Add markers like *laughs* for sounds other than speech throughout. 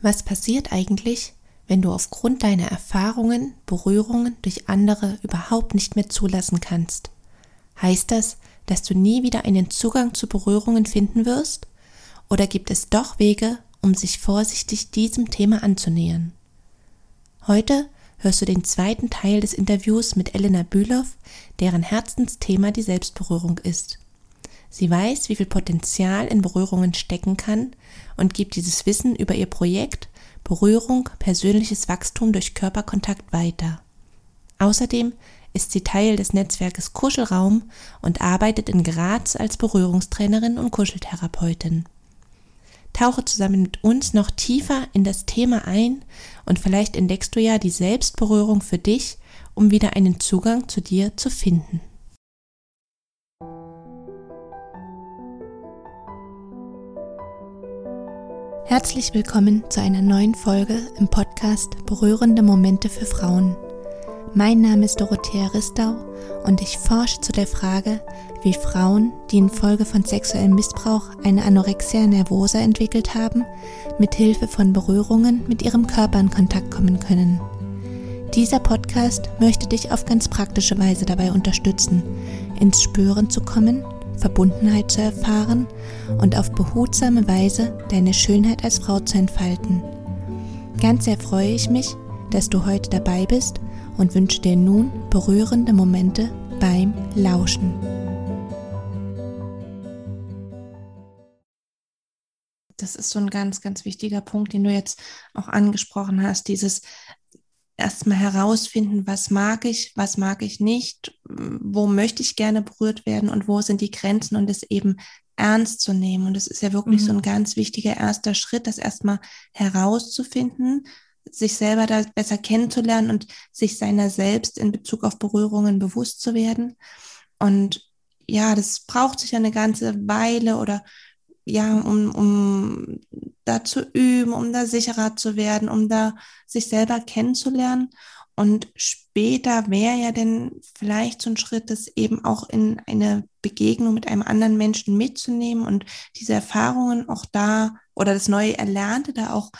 Was passiert eigentlich, wenn du aufgrund deiner Erfahrungen Berührungen durch andere überhaupt nicht mehr zulassen kannst? Heißt das, dass du nie wieder einen Zugang zu Berührungen finden wirst? Oder gibt es doch Wege, um sich vorsichtig diesem Thema anzunähern? Heute hörst du den zweiten Teil des Interviews mit Elena Bülow, deren Herzensthema die Selbstberührung ist. Sie weiß, wie viel Potenzial in Berührungen stecken kann und gibt dieses Wissen über ihr Projekt Berührung, persönliches Wachstum durch Körperkontakt weiter. Außerdem ist sie Teil des Netzwerkes Kuschelraum und arbeitet in Graz als Berührungstrainerin und Kuscheltherapeutin. Tauche zusammen mit uns noch tiefer in das Thema ein und vielleicht entdeckst du ja die Selbstberührung für dich, um wieder einen Zugang zu dir zu finden. Herzlich willkommen zu einer neuen Folge im Podcast Berührende Momente für Frauen. Mein Name ist Dorothea Ristau und ich forsche zu der Frage, wie Frauen, die infolge von sexuellem Missbrauch eine Anorexia nervosa entwickelt haben, mit Hilfe von Berührungen mit ihrem Körper in Kontakt kommen können. Dieser Podcast möchte dich auf ganz praktische Weise dabei unterstützen, ins Spüren zu kommen Verbundenheit zu erfahren und auf behutsame Weise deine Schönheit als Frau zu entfalten. Ganz sehr freue ich mich, dass du heute dabei bist und wünsche dir nun berührende Momente beim Lauschen. Das ist so ein ganz, ganz wichtiger Punkt, den du jetzt auch angesprochen hast, dieses erstmal herausfinden, was mag ich, was mag ich nicht, wo möchte ich gerne berührt werden und wo sind die Grenzen und es eben ernst zu nehmen. Und es ist ja wirklich mhm. so ein ganz wichtiger erster Schritt, das erstmal herauszufinden, sich selber da besser kennenzulernen und sich seiner selbst in Bezug auf Berührungen bewusst zu werden. Und ja, das braucht sich eine ganze Weile oder ja, um, um da zu üben, um da sicherer zu werden, um da sich selber kennenzulernen. Und später wäre ja denn vielleicht so ein Schritt, das eben auch in eine Begegnung mit einem anderen Menschen mitzunehmen und diese Erfahrungen auch da oder das neue Erlernte da auch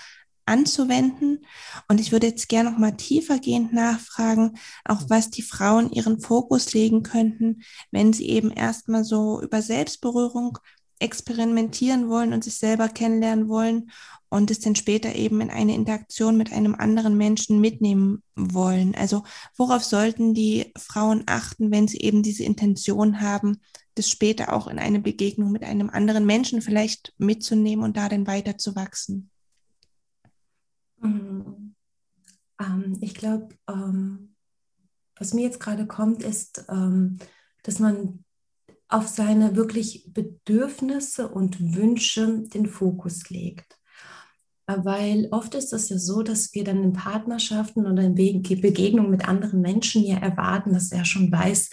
anzuwenden. Und ich würde jetzt gerne noch mal tiefergehend nachfragen, auch was die Frauen ihren Fokus legen könnten, wenn sie eben erstmal so über Selbstberührung experimentieren wollen und sich selber kennenlernen wollen und es dann später eben in eine Interaktion mit einem anderen Menschen mitnehmen wollen. Also worauf sollten die Frauen achten, wenn sie eben diese Intention haben, das später auch in eine Begegnung mit einem anderen Menschen vielleicht mitzunehmen und da dann weiter zu wachsen? Mhm. Ähm, ich glaube, ähm, was mir jetzt gerade kommt, ist, ähm, dass man auf seine wirklich Bedürfnisse und Wünsche den Fokus legt. Weil oft ist es ja so, dass wir dann in Partnerschaften oder in Begegnungen mit anderen Menschen ja erwarten, dass er schon weiß,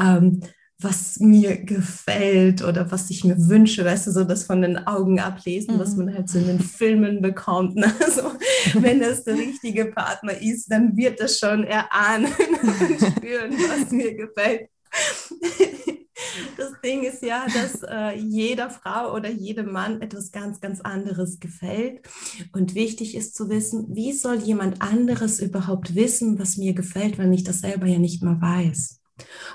ähm, was mir gefällt oder was ich mir wünsche, weißt du, so das von den Augen ablesen, mhm. was man halt so in den Filmen bekommt. Ne? *laughs* Also, wenn es der richtige Partner ist, dann wird es schon erahnen *laughs* und spüren, was mir gefällt. Das Ding ist ja, dass äh, jeder Frau oder jedem Mann etwas ganz, ganz anderes gefällt. Und wichtig ist zu wissen, wie soll jemand anderes überhaupt wissen, was mir gefällt, wenn ich das selber ja nicht mal weiß.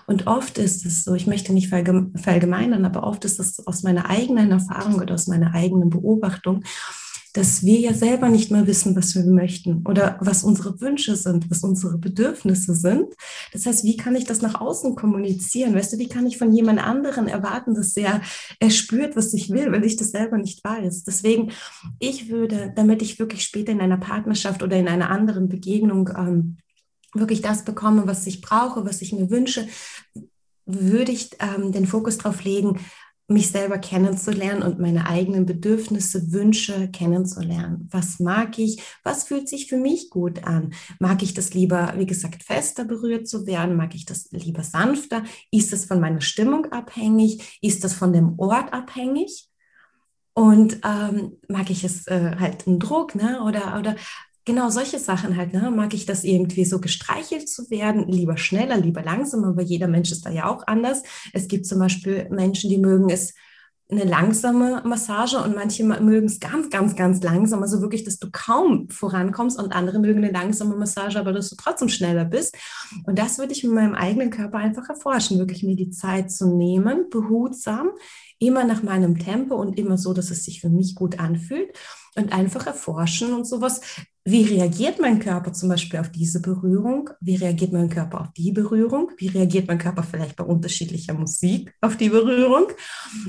Und oft ist es so, ich möchte nicht verallgemeinern, aber oft ist es aus meiner eigenen Erfahrung oder aus meiner eigenen Beobachtung, dass wir ja selber nicht mehr wissen, was wir möchten oder was unsere Wünsche sind, was unsere Bedürfnisse sind. Das heißt, wie kann ich das nach außen kommunizieren? Weißt du, wie kann ich von jemand anderen erwarten, dass er, er spürt, was ich will, wenn ich das selber nicht weiß? Deswegen, ich würde, damit ich wirklich später in einer Partnerschaft oder in einer anderen Begegnung ähm, wirklich das bekomme, was ich brauche, was ich mir wünsche, würde ich ähm, den Fokus darauf legen, mich selber kennenzulernen und meine eigenen Bedürfnisse, Wünsche kennenzulernen. Was mag ich? Was fühlt sich für mich gut an? Mag ich das lieber, wie gesagt, fester berührt zu werden? Mag ich das lieber sanfter? Ist das von meiner Stimmung abhängig? Ist das von dem Ort abhängig? Und ähm, mag ich es äh, halt einen Druck, ne? Oder, oder Genau, solche Sachen halt. Ne? Mag ich das irgendwie so gestreichelt zu werden? Lieber schneller, lieber langsamer, aber jeder Mensch ist da ja auch anders. Es gibt zum Beispiel Menschen, die mögen es eine langsame Massage und manche mögen es ganz, ganz, ganz langsam. Also wirklich, dass du kaum vorankommst und andere mögen eine langsame Massage, aber dass du trotzdem schneller bist. Und das würde ich mit meinem eigenen Körper einfach erforschen, wirklich mir die Zeit zu nehmen, behutsam, immer nach meinem Tempo und immer so, dass es sich für mich gut anfühlt und einfach erforschen und sowas. Wie reagiert mein Körper zum Beispiel auf diese Berührung? Wie reagiert mein Körper auf die Berührung? Wie reagiert mein Körper vielleicht bei unterschiedlicher Musik auf die Berührung?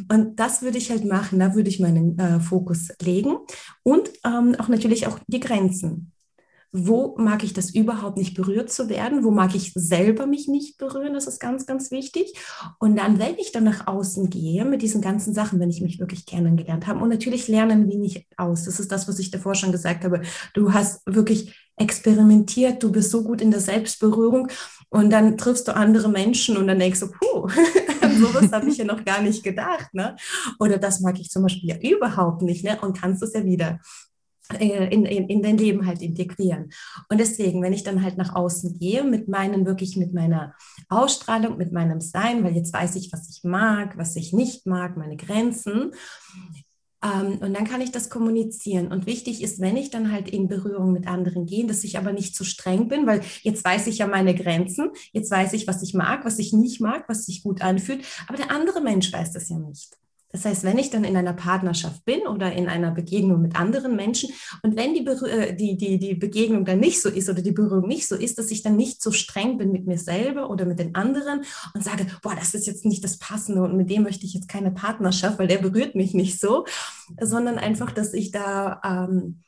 Und das würde ich halt machen, da würde ich meinen äh, Fokus legen und ähm, auch natürlich auch die Grenzen wo mag ich das überhaupt nicht berührt zu werden, wo mag ich selber mich nicht berühren, das ist ganz, ganz wichtig. Und dann, wenn ich dann nach außen gehe mit diesen ganzen Sachen, wenn ich mich wirklich kennengelernt habe und natürlich lernen wir nicht aus, das ist das, was ich davor schon gesagt habe, du hast wirklich experimentiert, du bist so gut in der Selbstberührung und dann triffst du andere Menschen und dann denkst du, puh, *laughs* sowas habe ich ja noch gar nicht gedacht, ne? Oder das mag ich zum Beispiel ja überhaupt nicht, ne? Und kannst es ja wieder in, in, in dein Leben halt integrieren. Und deswegen, wenn ich dann halt nach außen gehe, mit meinen, wirklich mit meiner Ausstrahlung, mit meinem Sein, weil jetzt weiß ich, was ich mag, was ich nicht mag, meine Grenzen. Ähm, und dann kann ich das kommunizieren. Und wichtig ist, wenn ich dann halt in Berührung mit anderen gehe, dass ich aber nicht zu streng bin, weil jetzt weiß ich ja meine Grenzen, jetzt weiß ich, was ich mag, was ich nicht mag, was sich gut anfühlt, aber der andere Mensch weiß das ja nicht. Das heißt, wenn ich dann in einer Partnerschaft bin oder in einer Begegnung mit anderen Menschen und wenn die, äh, die, die, die Begegnung dann nicht so ist oder die Berührung nicht so ist, dass ich dann nicht so streng bin mit mir selber oder mit den anderen und sage, boah, das ist jetzt nicht das Passende und mit dem möchte ich jetzt keine Partnerschaft, weil der berührt mich nicht so, sondern einfach, dass ich da... Ähm,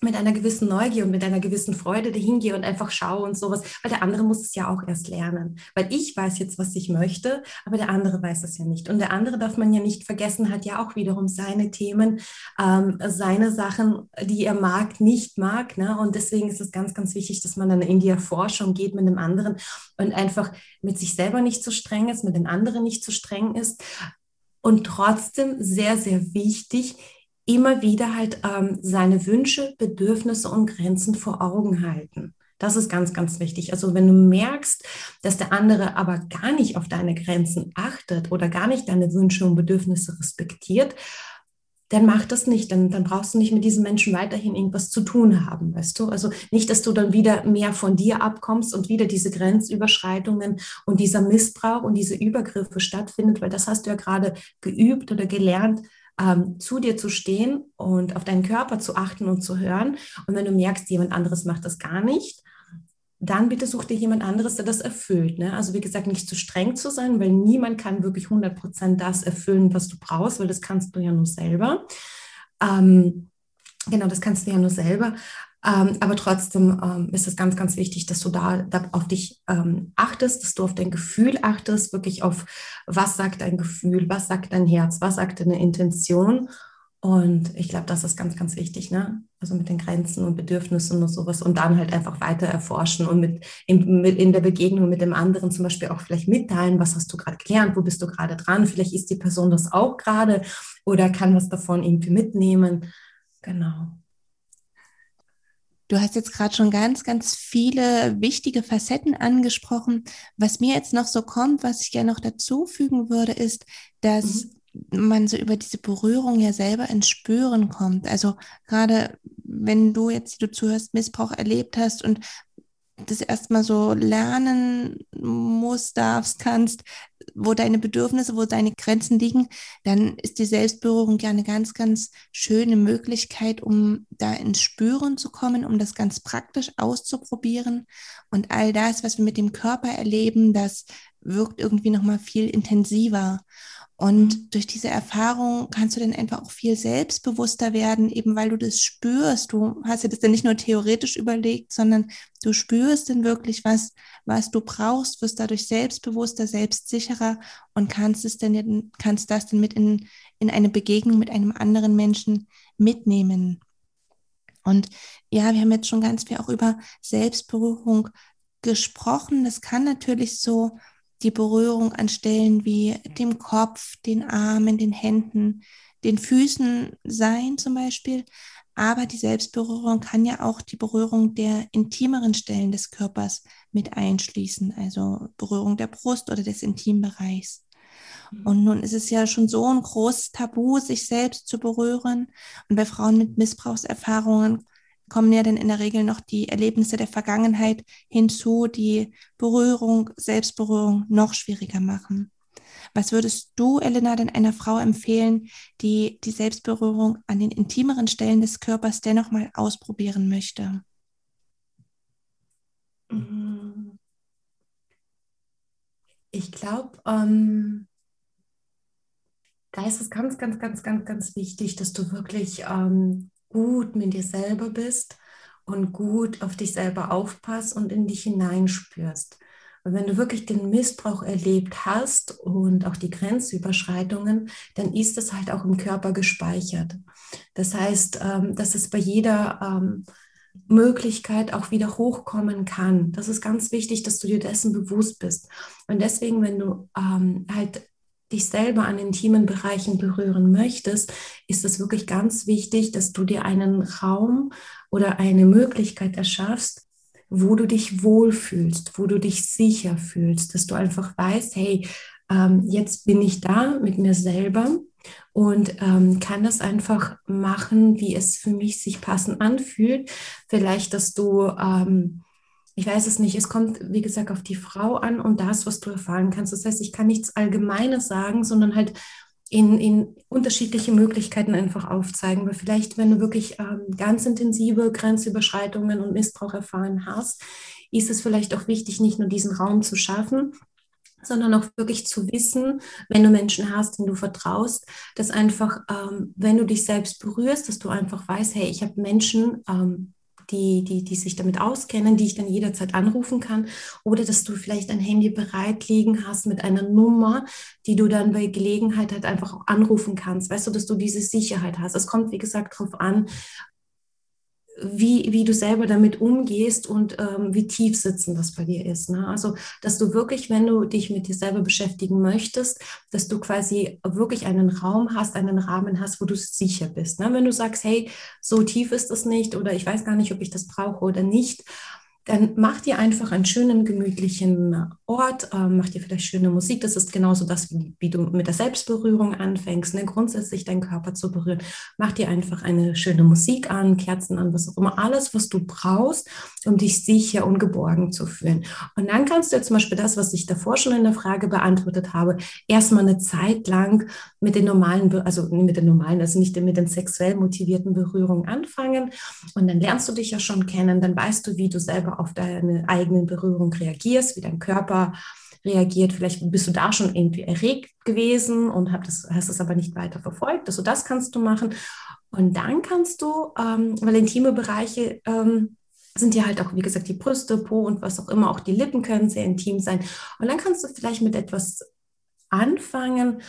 mit einer gewissen Neugier und mit einer gewissen Freude dahin und einfach schaue und sowas, weil der andere muss es ja auch erst lernen. Weil ich weiß jetzt, was ich möchte, aber der andere weiß es ja nicht. Und der andere darf man ja nicht vergessen, hat ja auch wiederum seine Themen, ähm, seine Sachen, die er mag, nicht mag. Ne? Und deswegen ist es ganz, ganz wichtig, dass man dann in die Erforschung geht mit dem anderen und einfach mit sich selber nicht zu streng ist, mit den anderen nicht zu streng ist. Und trotzdem sehr, sehr wichtig, immer wieder halt ähm, seine Wünsche, Bedürfnisse und Grenzen vor Augen halten. Das ist ganz, ganz wichtig. Also wenn du merkst, dass der andere aber gar nicht auf deine Grenzen achtet oder gar nicht deine Wünsche und Bedürfnisse respektiert, dann mach das nicht. Dann, dann brauchst du nicht mit diesen Menschen weiterhin irgendwas zu tun haben, weißt du? Also nicht, dass du dann wieder mehr von dir abkommst und wieder diese Grenzüberschreitungen und dieser Missbrauch und diese Übergriffe stattfindet, weil das hast du ja gerade geübt oder gelernt, ähm, zu dir zu stehen und auf deinen Körper zu achten und zu hören. Und wenn du merkst, jemand anderes macht das gar nicht, dann bitte such dir jemand anderes, der das erfüllt. Ne? Also wie gesagt, nicht zu streng zu sein, weil niemand kann wirklich 100% das erfüllen, was du brauchst, weil das kannst du ja nur selber. Ähm, genau, das kannst du ja nur selber. Ähm, aber trotzdem ähm, ist es ganz, ganz wichtig, dass du da, da auf dich ähm, achtest, dass du auf dein Gefühl achtest, wirklich auf, was sagt dein Gefühl, was sagt dein Herz, was sagt deine Intention. Und ich glaube, das ist ganz, ganz wichtig, ne? Also mit den Grenzen und Bedürfnissen und sowas und dann halt einfach weiter erforschen und mit in, mit in der Begegnung mit dem anderen zum Beispiel auch vielleicht mitteilen, was hast du gerade gelernt, wo bist du gerade dran, vielleicht ist die Person das auch gerade oder kann was davon irgendwie mitnehmen. Genau. Du hast jetzt gerade schon ganz, ganz viele wichtige Facetten angesprochen. Was mir jetzt noch so kommt, was ich gerne noch dazu fügen würde, ist, dass mhm. man so über diese Berührung ja selber ins Spüren kommt. Also gerade wenn du jetzt, du zuhörst, Missbrauch erlebt hast und das erstmal so lernen musst, darfst, kannst, wo deine Bedürfnisse, wo deine Grenzen liegen, dann ist die Selbstberührung ja eine ganz, ganz schöne Möglichkeit, um da ins Spüren zu kommen, um das ganz praktisch auszuprobieren. Und all das, was wir mit dem Körper erleben, das wirkt irgendwie nochmal viel intensiver. Und durch diese Erfahrung kannst du dann einfach auch viel selbstbewusster werden, eben weil du das spürst. Du hast ja das dann nicht nur theoretisch überlegt, sondern du spürst dann wirklich, was, was du brauchst, wirst dadurch selbstbewusster, selbstsicherer und kannst es dann, kannst das dann mit in, in eine Begegnung mit einem anderen Menschen mitnehmen. Und ja, wir haben jetzt schon ganz viel auch über Selbstberührung gesprochen. Das kann natürlich so die Berührung an Stellen wie dem Kopf, den Armen, den Händen, den Füßen sein zum Beispiel. Aber die Selbstberührung kann ja auch die Berührung der intimeren Stellen des Körpers mit einschließen, also Berührung der Brust oder des Intimbereichs. Mhm. Und nun ist es ja schon so ein großes Tabu, sich selbst zu berühren. Und bei Frauen mit Missbrauchserfahrungen kommen ja dann in der Regel noch die Erlebnisse der Vergangenheit hinzu, die Berührung, Selbstberührung noch schwieriger machen. Was würdest du, Elena, denn einer Frau empfehlen, die die Selbstberührung an den intimeren Stellen des Körpers dennoch mal ausprobieren möchte? Ich glaube, ähm, da ist es ganz, ganz, ganz, ganz, ganz wichtig, dass du wirklich ähm, gut mit dir selber bist und gut auf dich selber aufpasst und in dich hineinspürst. Und wenn du wirklich den Missbrauch erlebt hast und auch die Grenzüberschreitungen, dann ist das halt auch im Körper gespeichert. Das heißt, ähm, dass es bei jeder ähm, Möglichkeit auch wieder hochkommen kann. Das ist ganz wichtig, dass du dir dessen bewusst bist. Und deswegen, wenn du ähm, halt dich selber an intimen Bereichen berühren möchtest, ist es wirklich ganz wichtig, dass du dir einen Raum oder eine Möglichkeit erschaffst, wo du dich wohlfühlst, wo du dich sicher fühlst, dass du einfach weißt, hey, ähm, jetzt bin ich da mit mir selber und ähm, kann das einfach machen, wie es für mich sich passend anfühlt. Vielleicht, dass du ähm, ich weiß es nicht, es kommt, wie gesagt, auf die Frau an und das, was du erfahren kannst. Das heißt, ich kann nichts Allgemeines sagen, sondern halt in, in unterschiedliche Möglichkeiten einfach aufzeigen. Weil vielleicht, wenn du wirklich ähm, ganz intensive Grenzüberschreitungen und Missbrauch erfahren hast, ist es vielleicht auch wichtig, nicht nur diesen Raum zu schaffen, sondern auch wirklich zu wissen, wenn du Menschen hast, denen du vertraust, dass einfach, ähm, wenn du dich selbst berührst, dass du einfach weißt, hey, ich habe Menschen, ähm, die, die, die sich damit auskennen, die ich dann jederzeit anrufen kann. Oder dass du vielleicht ein Handy bereit liegen hast mit einer Nummer, die du dann bei Gelegenheit halt einfach auch anrufen kannst. Weißt du, dass du diese Sicherheit hast. Es kommt, wie gesagt, darauf an, wie, wie du selber damit umgehst und ähm, wie tief sitzend das bei dir ist. Ne? Also, dass du wirklich, wenn du dich mit dir selber beschäftigen möchtest, dass du quasi wirklich einen Raum hast, einen Rahmen hast, wo du sicher bist. Ne? Wenn du sagst, hey, so tief ist das nicht oder ich weiß gar nicht, ob ich das brauche oder nicht, dann mach dir einfach einen schönen, gemütlichen Ort, äh, mach dir vielleicht schöne Musik. Das ist genauso das, wie, wie du mit der Selbstberührung anfängst, ne? grundsätzlich deinen Körper zu berühren. Mach dir einfach eine schöne Musik an, Kerzen an, was auch immer, alles, was du brauchst, um dich sicher und geborgen zu fühlen. Und dann kannst du ja zum Beispiel das, was ich davor schon in der Frage beantwortet habe, erstmal eine Zeit lang mit den normalen, also mit den normalen, also nicht mit den sexuell motivierten Berührungen anfangen. Und dann lernst du dich ja schon kennen, dann weißt du, wie du selber auf deine eigenen Berührung reagierst, wie dein Körper reagiert. Vielleicht bist du da schon irgendwie erregt gewesen und das, hast es aber nicht weiter verfolgt. Also das kannst du machen. Und dann kannst du, ähm, weil intime Bereiche ähm, sind ja halt auch, wie gesagt, die Brüste, Po und was auch immer, auch die Lippen können sehr intim sein. Und dann kannst du vielleicht mit etwas anfangen,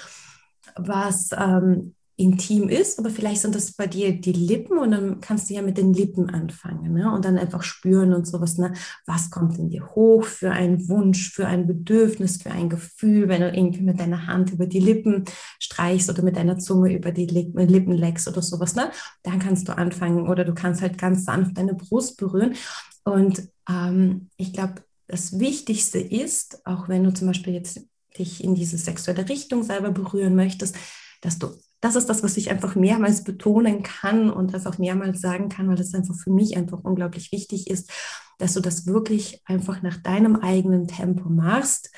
was ähm, intim ist, aber vielleicht sind das bei dir die Lippen und dann kannst du ja mit den Lippen anfangen ne? und dann einfach spüren und sowas. Ne? Was kommt in dir hoch für einen Wunsch, für ein Bedürfnis, für ein Gefühl, wenn du irgendwie mit deiner Hand über die Lippen streichst oder mit deiner Zunge über die Lippen leckst oder sowas. Ne? Dann kannst du anfangen oder du kannst halt ganz sanft deine Brust berühren. Und ähm, ich glaube, das Wichtigste ist, auch wenn du zum Beispiel jetzt dich in diese sexuelle Richtung selber berühren möchtest, dass du das ist das, was ich einfach mehrmals betonen kann und das auch mehrmals sagen kann, weil das einfach für mich einfach unglaublich wichtig ist, dass du das wirklich einfach nach deinem eigenen Tempo machst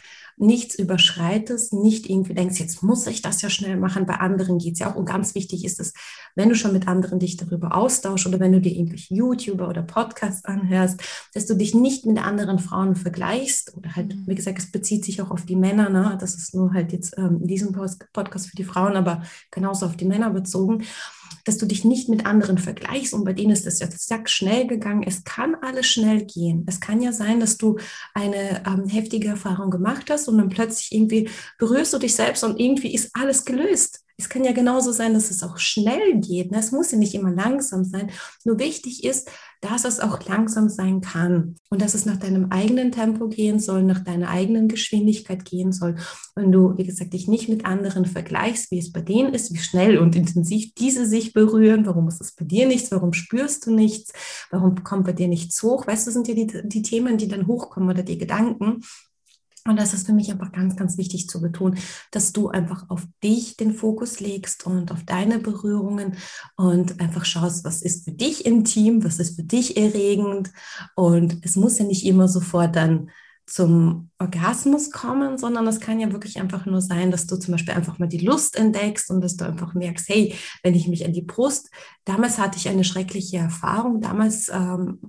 nichts überschreitest, nicht irgendwie denkst, jetzt muss ich das ja schnell machen. Bei anderen geht es ja auch. Und ganz wichtig ist es, wenn du schon mit anderen dich darüber austauschst oder wenn du dir irgendwelche YouTuber oder Podcasts anhörst, dass du dich nicht mit anderen Frauen vergleichst. Oder halt, mhm. wie gesagt, es bezieht sich auch auf die Männer. Ne? Das ist nur halt jetzt ähm, in diesem Podcast für die Frauen, aber genauso auf die Männer bezogen dass du dich nicht mit anderen vergleichst und bei denen ist das jetzt zack schnell gegangen. Es kann alles schnell gehen. Es kann ja sein, dass du eine ähm, heftige Erfahrung gemacht hast und dann plötzlich irgendwie berührst du dich selbst und irgendwie ist alles gelöst. Es kann ja genauso sein, dass es auch schnell geht. Ne? Es muss ja nicht immer langsam sein. Nur wichtig ist, dass es auch langsam sein kann und dass es nach deinem eigenen Tempo gehen soll, nach deiner eigenen Geschwindigkeit gehen soll. Wenn du, wie gesagt, dich nicht mit anderen vergleichst, wie es bei denen ist, wie schnell und intensiv diese sich berühren, warum ist es bei dir nichts, warum spürst du nichts, warum kommt bei dir nichts hoch, weißt du, sind ja die, die Themen, die dann hochkommen oder die Gedanken Und das ist für mich einfach ganz, ganz wichtig zu betonen, dass du einfach auf dich den Fokus legst und auf deine Berührungen und einfach schaust, was ist für dich intim, was ist für dich erregend. Und es muss ja nicht immer sofort dann zum Orgasmus kommen, sondern es kann ja wirklich einfach nur sein, dass du zum Beispiel einfach mal die Lust entdeckst und dass du einfach merkst, hey, wenn ich mich an die Brust, damals hatte ich eine schreckliche Erfahrung, damals ähm,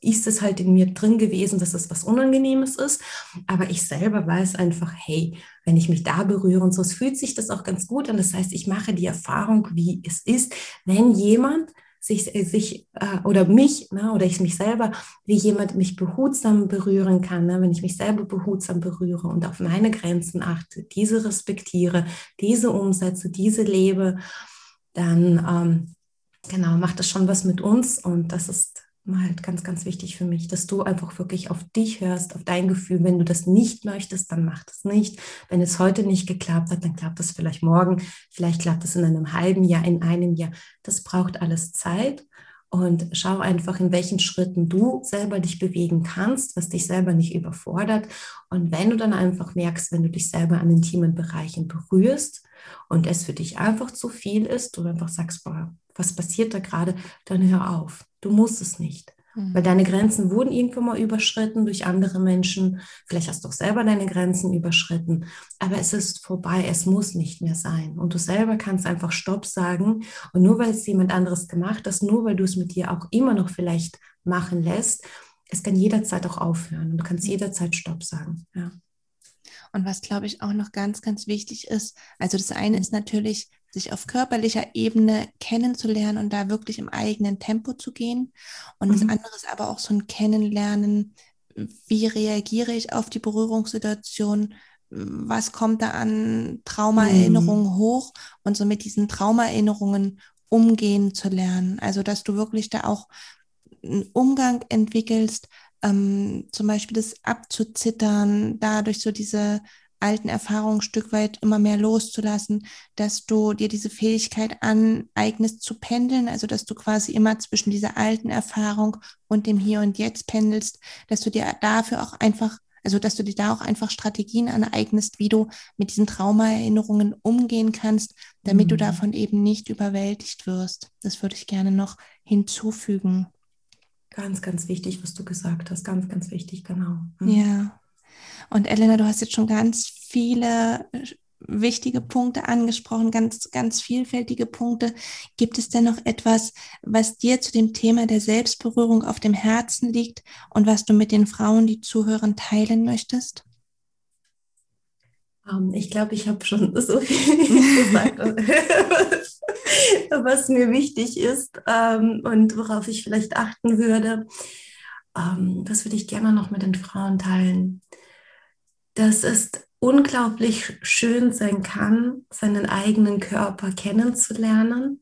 ist es halt in mir drin gewesen, dass es was Unangenehmes ist. Aber ich selber weiß einfach, hey, wenn ich mich da berühre und so, es fühlt sich das auch ganz gut an. Das heißt, ich mache die Erfahrung, wie es ist, wenn jemand sich, äh, sich äh, oder mich ne, oder ich mich selber, wie jemand mich behutsam berühren kann, ne, wenn ich mich selber behutsam berühre und auf meine Grenzen achte, diese respektiere, diese umsetze, diese lebe, dann ähm, genau macht das schon was mit uns und das ist halt ganz, ganz wichtig für mich, dass du einfach wirklich auf dich hörst, auf dein Gefühl. Wenn du das nicht möchtest, dann mach das nicht. Wenn es heute nicht geklappt hat, dann klappt das vielleicht morgen, vielleicht klappt es in einem halben Jahr, in einem Jahr. Das braucht alles Zeit. Und schau einfach, in welchen Schritten du selber dich bewegen kannst, was dich selber nicht überfordert. Und wenn du dann einfach merkst, wenn du dich selber an intimen Bereichen berührst und es für dich einfach zu viel ist, du einfach sagst, boah, was passiert da gerade, dann hör auf. Du musst es nicht. Mhm. Weil deine Grenzen wurden irgendwann mal überschritten durch andere Menschen. Vielleicht hast du auch selber deine Grenzen überschritten. Aber es ist vorbei. Es muss nicht mehr sein. Und du selber kannst einfach Stopp sagen. Und nur weil es jemand anderes gemacht hat, nur weil du es mit dir auch immer noch vielleicht machen lässt, es kann jederzeit auch aufhören. Und du kannst jederzeit Stopp sagen. Ja. Und was, glaube ich, auch noch ganz, ganz wichtig ist, also das eine ist natürlich, sich auf körperlicher Ebene kennenzulernen und da wirklich im eigenen Tempo zu gehen. Und mhm. das andere ist aber auch so ein Kennenlernen, wie reagiere ich auf die Berührungssituation, was kommt da an Traumaerinnerungen mhm. hoch und so mit diesen Traumaerinnerungen umgehen zu lernen. Also, dass du wirklich da auch einen Umgang entwickelst, ähm, zum Beispiel das abzuzittern, dadurch so diese alten Erfahrungen ein Stück weit immer mehr loszulassen, dass du dir diese Fähigkeit aneignest zu pendeln, also dass du quasi immer zwischen dieser alten Erfahrung und dem Hier und Jetzt pendelst, dass du dir dafür auch einfach, also dass du dir da auch einfach Strategien aneignest, wie du mit diesen Traumaerinnerungen umgehen kannst, damit mhm. du davon eben nicht überwältigt wirst. Das würde ich gerne noch hinzufügen. Ganz, ganz wichtig, was du gesagt hast. Ganz, ganz wichtig, genau. Mhm. Ja. Und Elena, du hast jetzt schon ganz viele äh, wichtige Punkte angesprochen, ganz, ganz vielfältige Punkte. Gibt es denn noch etwas, was dir zu dem Thema der Selbstberührung auf dem Herzen liegt und was du mit den Frauen, die zuhören, teilen möchtest? Um, ähm, ich glaube, ich habe schon *laughs* so viel gesagt. *laughs* was mir wichtig ist ähm, und worauf ich vielleicht achten würde. Ähm, das würde ich gerne noch mit den Frauen teilen. Dass es unglaublich schön sein kann, seinen eigenen Körper kennenzulernen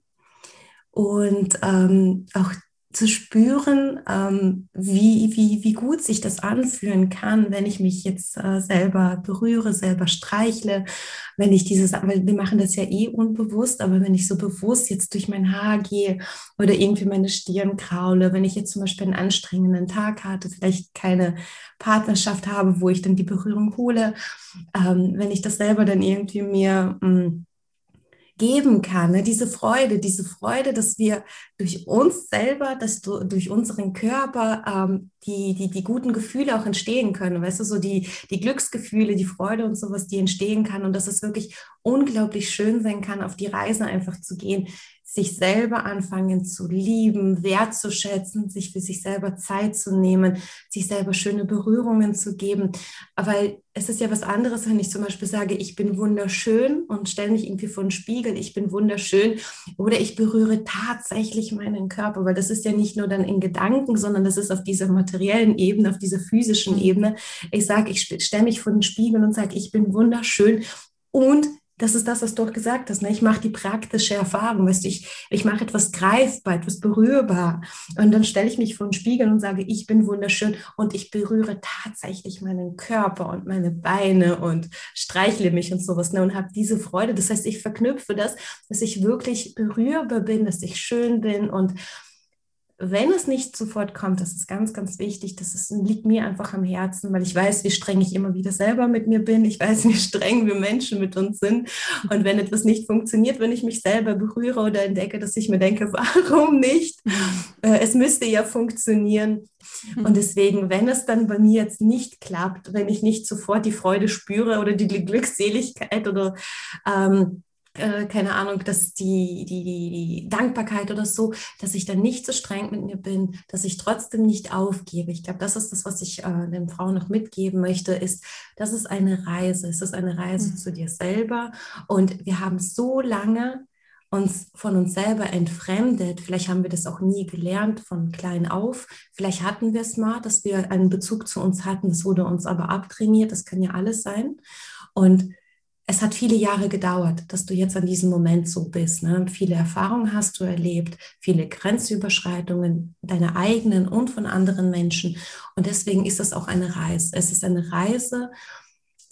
und auch zu spüren, ähm, wie, wie, wie gut sich das anfühlen kann, wenn ich mich jetzt äh, selber berühre, selber streichle, wenn ich dieses, weil wir machen das ja eh unbewusst, aber wenn ich so bewusst jetzt durch mein Haar gehe oder irgendwie meine Stirn kraule, wenn ich jetzt zum Beispiel einen anstrengenden Tag hatte, vielleicht keine Partnerschaft habe, wo ich dann die Berührung hole, ähm, wenn ich das selber dann irgendwie mir mh, mm, geben kann. Ne? Diese Freude, diese Freude, dass wir durch uns selber, dass du, durch unseren Körper ähm, die, die, die guten Gefühle auch entstehen können. Weißt du, so die, die Glücksgefühle, die Freude und sowas, die entstehen kann und dass es wirklich unglaublich schön sein kann, auf die Reise einfach zu gehen, sich selber anfangen zu lieben, wertzuschätzen, sich für sich selber Zeit zu nehmen, sich selber schöne Berührungen zu geben. Weil es ist ja was anderes, wenn ich zum Beispiel sage, ich bin wunderschön und stelle mich irgendwie vor den Spiegel, ich bin wunderschön oder ich berühre tatsächlich meinen Körper, weil das ist ja nicht nur dann in Gedanken, sondern das ist auf dieser materiellen Ebene, auf dieser physischen mhm. Ebene. Ich sage, ich stelle mich vor den Spiegel und sage, ich bin wunderschön und das ist das, was du auch gesagt hast. Ne? Ich mache die praktische Erfahrung. Weißt du, ich, ich mache etwas greifbar, etwas berührbar. Und dann stelle ich mich vor den Spiegel und sage, ich bin wunderschön und ich berühre tatsächlich meinen Körper und meine Beine und streichle mich und sowas ne? und habe diese Freude. Das heißt, ich verknüpfe das, dass ich wirklich berührbar bin, dass ich schön bin und wenn es nicht sofort kommt, das ist ganz, ganz wichtig, das ist, liegt mir einfach am Herzen, weil ich weiß, wie streng ich immer wieder selber mit mir bin. Ich weiß, wie streng wir Menschen mit uns sind. Und wenn etwas nicht funktioniert, wenn ich mich selber berühre oder entdecke, dass ich mir denke, *laughs* warum nicht? Äh, es müsste ja funktionieren. Und deswegen, wenn es dann bei mir jetzt nicht klappt, wenn ich nicht sofort die Freude spüre oder die Glückseligkeit oder ähm, äh, keine Ahnung, dass die, die, die Dankbarkeit oder so, dass ich dann nicht so streng mit mir bin, dass ich trotzdem nicht aufgebe. Ich glaube, das ist das, was ich äh, den Frauen noch mitgeben möchte, ist, das ist eine Reise. Es ist eine Reise mhm. zu dir selber. Und wir haben so lange uns von uns selber entfremdet. Vielleicht haben wir das auch nie gelernt von klein auf. Vielleicht hatten wir es mal, dass wir einen Bezug zu uns hatten. Das wurde uns aber abtrainiert. Das kann ja alles sein. Und es hat viele Jahre gedauert, dass du jetzt an diesem Moment so bist. Ne? Viele Erfahrungen hast du erlebt, viele Grenzüberschreitungen deiner eigenen und von anderen Menschen. Und deswegen ist es auch eine Reise. Es ist eine Reise,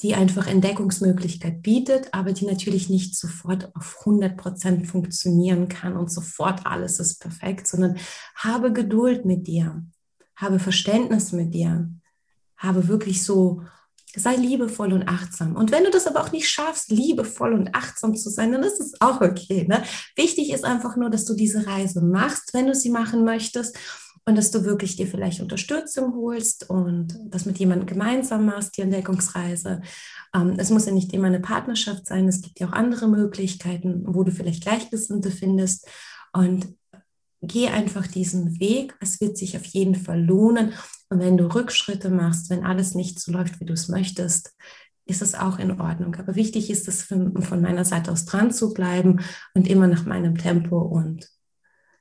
die einfach Entdeckungsmöglichkeit bietet, aber die natürlich nicht sofort auf 100 Prozent funktionieren kann und sofort alles ist perfekt, sondern habe Geduld mit dir, habe Verständnis mit dir, habe wirklich so Sei liebevoll und achtsam. Und wenn du das aber auch nicht schaffst, liebevoll und achtsam zu sein, dann ist es auch okay. Ne? Wichtig ist einfach nur, dass du diese Reise machst, wenn du sie machen möchtest und dass du wirklich dir vielleicht Unterstützung holst und das mit jemandem gemeinsam machst, die Entdeckungsreise. Ähm, es muss ja nicht immer eine Partnerschaft sein, es gibt ja auch andere Möglichkeiten, wo du vielleicht Gleichgesinnte findest. Und geh einfach diesen Weg. Es wird sich auf jeden Fall lohnen. Und wenn du Rückschritte machst, wenn alles nicht so läuft, wie du es möchtest, ist es auch in Ordnung. Aber wichtig ist es von meiner Seite aus dran zu bleiben und immer nach meinem Tempo und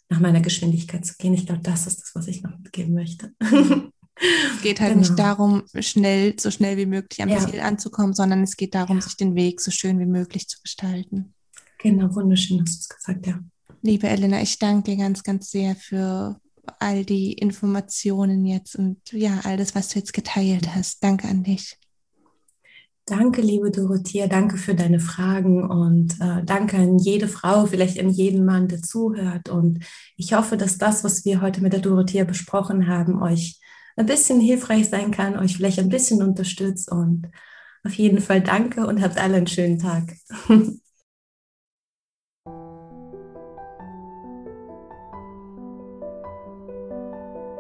nach meiner Geschwindigkeit zu gehen. Ich glaube, das ist das, was ich noch mitgeben möchte. Es *laughs* geht halt genau. nicht darum, schnell, so schnell wie möglich am ja. Ziel anzukommen, sondern es geht darum, ja. sich den Weg so schön wie möglich zu gestalten. Genau, wunderschön hast du es gesagt, ja. Liebe Elena, ich danke dir ganz, ganz sehr für all die Informationen jetzt und ja, all das, was du jetzt geteilt hast. Danke an dich. Danke, liebe Dorothea, danke für deine Fragen und äh, danke an jede Frau, vielleicht an jeden Mann, der zuhört. Und ich hoffe, dass das, was wir heute mit der Dorothea besprochen haben, euch ein bisschen hilfreich sein kann, euch vielleicht ein bisschen unterstützt. Und auf jeden Fall danke und habt alle einen schönen Tag. *laughs*